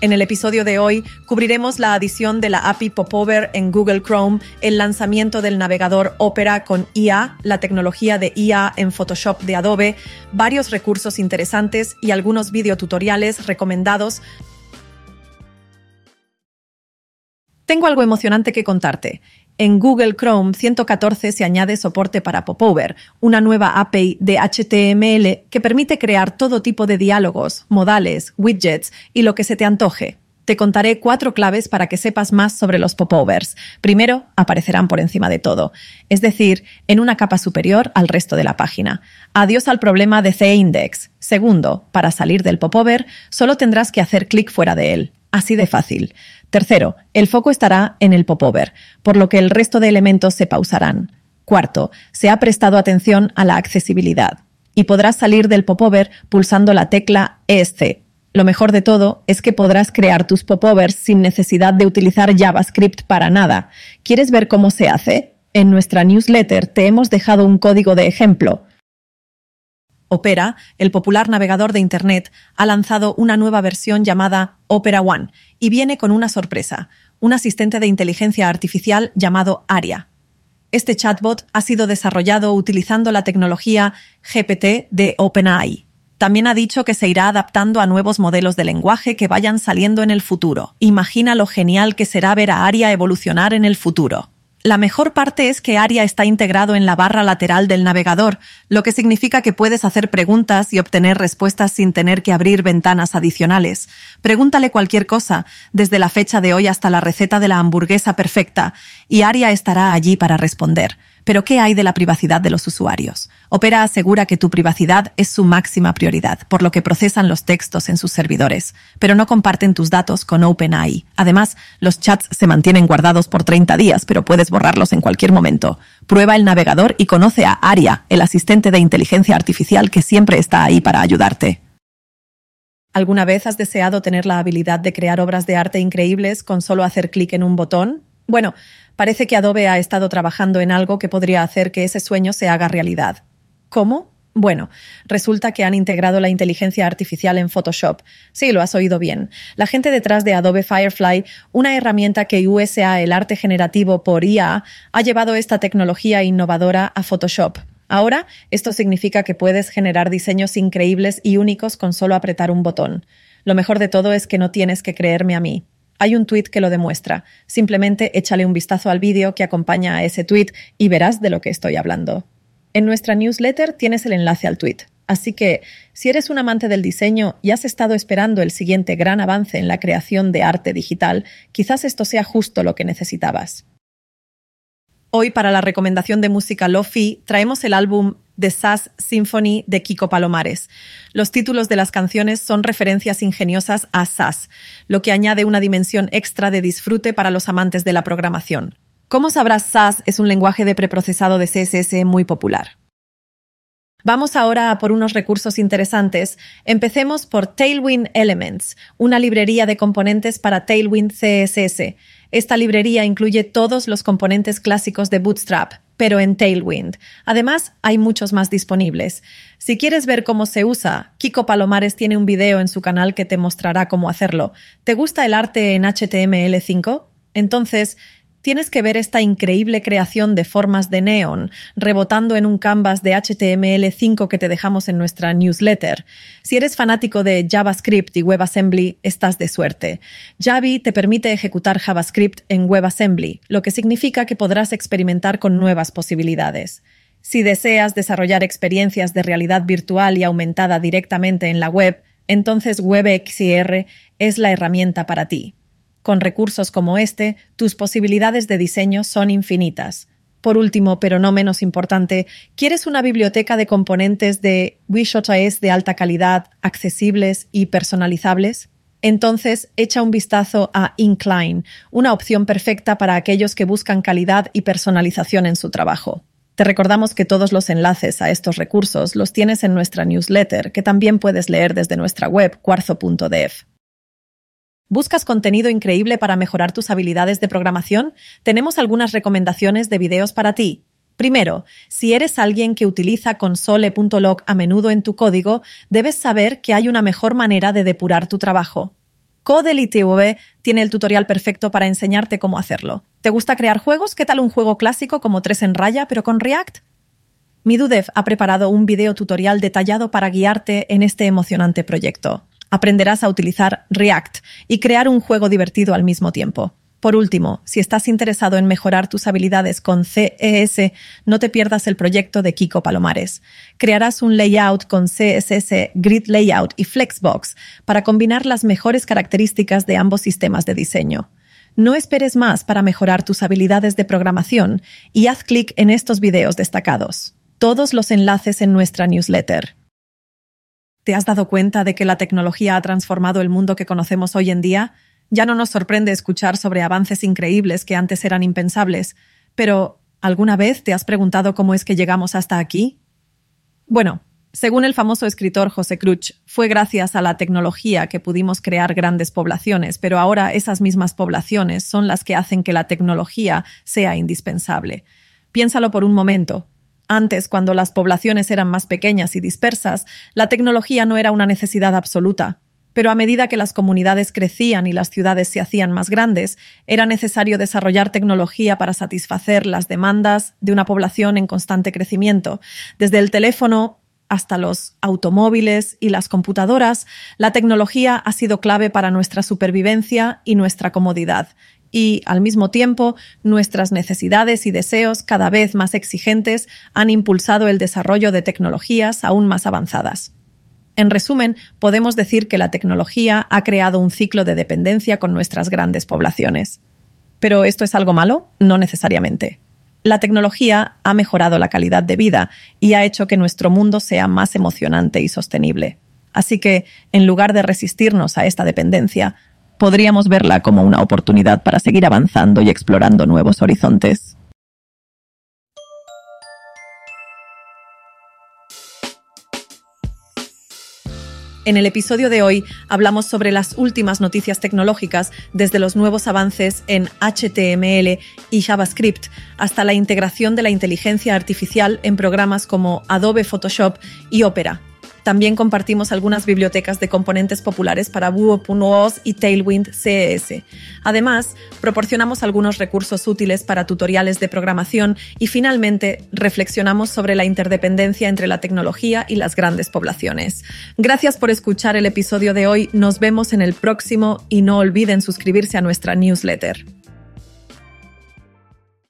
En el episodio de hoy cubriremos la adición de la API Popover en Google Chrome, el lanzamiento del navegador Opera con IA, la tecnología de IA en Photoshop de Adobe, varios recursos interesantes y algunos videotutoriales recomendados. Tengo algo emocionante que contarte. En Google Chrome 114 se añade soporte para Popover, una nueva API de HTML que permite crear todo tipo de diálogos, modales, widgets y lo que se te antoje. Te contaré cuatro claves para que sepas más sobre los popovers. Primero, aparecerán por encima de todo, es decir, en una capa superior al resto de la página. Adiós al problema de C-index. Segundo, para salir del popover, solo tendrás que hacer clic fuera de él. Así de fácil. Tercero, el foco estará en el popover, por lo que el resto de elementos se pausarán. Cuarto, se ha prestado atención a la accesibilidad y podrás salir del popover pulsando la tecla ESC. Lo mejor de todo es que podrás crear tus popovers sin necesidad de utilizar JavaScript para nada. ¿Quieres ver cómo se hace? En nuestra newsletter te hemos dejado un código de ejemplo. Opera, el popular navegador de Internet, ha lanzado una nueva versión llamada Opera One y viene con una sorpresa, un asistente de inteligencia artificial llamado Aria. Este chatbot ha sido desarrollado utilizando la tecnología GPT de OpenAI. También ha dicho que se irá adaptando a nuevos modelos de lenguaje que vayan saliendo en el futuro. Imagina lo genial que será ver a Aria evolucionar en el futuro. La mejor parte es que Aria está integrado en la barra lateral del navegador, lo que significa que puedes hacer preguntas y obtener respuestas sin tener que abrir ventanas adicionales. Pregúntale cualquier cosa, desde la fecha de hoy hasta la receta de la hamburguesa perfecta, y Aria estará allí para responder. Pero ¿qué hay de la privacidad de los usuarios? Opera asegura que tu privacidad es su máxima prioridad, por lo que procesan los textos en sus servidores, pero no comparten tus datos con OpenAI. Además, los chats se mantienen guardados por 30 días, pero puedes borrarlos en cualquier momento. Prueba el navegador y conoce a Aria, el asistente de inteligencia artificial que siempre está ahí para ayudarte. ¿Alguna vez has deseado tener la habilidad de crear obras de arte increíbles con solo hacer clic en un botón? Bueno, Parece que Adobe ha estado trabajando en algo que podría hacer que ese sueño se haga realidad. ¿Cómo? Bueno, resulta que han integrado la inteligencia artificial en Photoshop. Sí, lo has oído bien. La gente detrás de Adobe Firefly, una herramienta que USA el arte generativo por IA, ha llevado esta tecnología innovadora a Photoshop. Ahora, esto significa que puedes generar diseños increíbles y únicos con solo apretar un botón. Lo mejor de todo es que no tienes que creerme a mí. Hay un tweet que lo demuestra. Simplemente échale un vistazo al vídeo que acompaña a ese tweet y verás de lo que estoy hablando. En nuestra newsletter tienes el enlace al tweet. Así que, si eres un amante del diseño y has estado esperando el siguiente gran avance en la creación de arte digital, quizás esto sea justo lo que necesitabas. Hoy, para la recomendación de música Lofi, traemos el álbum The Sass Symphony de Kiko Palomares. Los títulos de las canciones son referencias ingeniosas a SAS, lo que añade una dimensión extra de disfrute para los amantes de la programación. Como sabrás, SAS es un lenguaje de preprocesado de CSS muy popular. Vamos ahora a por unos recursos interesantes. Empecemos por Tailwind Elements, una librería de componentes para Tailwind CSS. Esta librería incluye todos los componentes clásicos de Bootstrap, pero en Tailwind. Además, hay muchos más disponibles. Si quieres ver cómo se usa, Kiko Palomares tiene un video en su canal que te mostrará cómo hacerlo. ¿Te gusta el arte en HTML5? Entonces, tienes que ver esta increíble creación de formas de neón rebotando en un canvas de HTML5 que te dejamos en nuestra newsletter. Si eres fanático de JavaScript y WebAssembly, estás de suerte. Javi te permite ejecutar JavaScript en WebAssembly, lo que significa que podrás experimentar con nuevas posibilidades. Si deseas desarrollar experiencias de realidad virtual y aumentada directamente en la web, entonces WebXR es la herramienta para ti. Con recursos como este, tus posibilidades de diseño son infinitas. Por último, pero no menos importante, ¿quieres una biblioteca de componentes de Wishotaes de alta calidad, accesibles y personalizables? Entonces, echa un vistazo a Incline, una opción perfecta para aquellos que buscan calidad y personalización en su trabajo. Te recordamos que todos los enlaces a estos recursos los tienes en nuestra newsletter, que también puedes leer desde nuestra web cuarzo.dev. ¿Buscas contenido increíble para mejorar tus habilidades de programación? Tenemos algunas recomendaciones de videos para ti. Primero, si eres alguien que utiliza console.log a menudo en tu código, debes saber que hay una mejor manera de depurar tu trabajo. Codely TV tiene el tutorial perfecto para enseñarte cómo hacerlo. ¿Te gusta crear juegos? ¿Qué tal un juego clásico como 3 en raya pero con React? Midudev ha preparado un video tutorial detallado para guiarte en este emocionante proyecto. Aprenderás a utilizar React y crear un juego divertido al mismo tiempo. Por último, si estás interesado en mejorar tus habilidades con CES, no te pierdas el proyecto de Kiko Palomares. Crearás un layout con CSS, Grid Layout y Flexbox para combinar las mejores características de ambos sistemas de diseño. No esperes más para mejorar tus habilidades de programación y haz clic en estos videos destacados. Todos los enlaces en nuestra newsletter. ¿Te has dado cuenta de que la tecnología ha transformado el mundo que conocemos hoy en día? Ya no nos sorprende escuchar sobre avances increíbles que antes eran impensables, pero ¿alguna vez te has preguntado cómo es que llegamos hasta aquí? Bueno, según el famoso escritor José Cruch, fue gracias a la tecnología que pudimos crear grandes poblaciones, pero ahora esas mismas poblaciones son las que hacen que la tecnología sea indispensable. Piénsalo por un momento. Antes, cuando las poblaciones eran más pequeñas y dispersas, la tecnología no era una necesidad absoluta pero a medida que las comunidades crecían y las ciudades se hacían más grandes, era necesario desarrollar tecnología para satisfacer las demandas de una población en constante crecimiento. Desde el teléfono hasta los automóviles y las computadoras, la tecnología ha sido clave para nuestra supervivencia y nuestra comodidad. Y, al mismo tiempo, nuestras necesidades y deseos cada vez más exigentes han impulsado el desarrollo de tecnologías aún más avanzadas. En resumen, podemos decir que la tecnología ha creado un ciclo de dependencia con nuestras grandes poblaciones. ¿Pero esto es algo malo? No necesariamente. La tecnología ha mejorado la calidad de vida y ha hecho que nuestro mundo sea más emocionante y sostenible. Así que, en lugar de resistirnos a esta dependencia, podríamos verla como una oportunidad para seguir avanzando y explorando nuevos horizontes. En el episodio de hoy hablamos sobre las últimas noticias tecnológicas, desde los nuevos avances en HTML y JavaScript hasta la integración de la inteligencia artificial en programas como Adobe Photoshop y Opera. También compartimos algunas bibliotecas de componentes populares para Vue.os y Tailwind CES. Además, proporcionamos algunos recursos útiles para tutoriales de programación y finalmente reflexionamos sobre la interdependencia entre la tecnología y las grandes poblaciones. Gracias por escuchar el episodio de hoy. Nos vemos en el próximo y no olviden suscribirse a nuestra newsletter.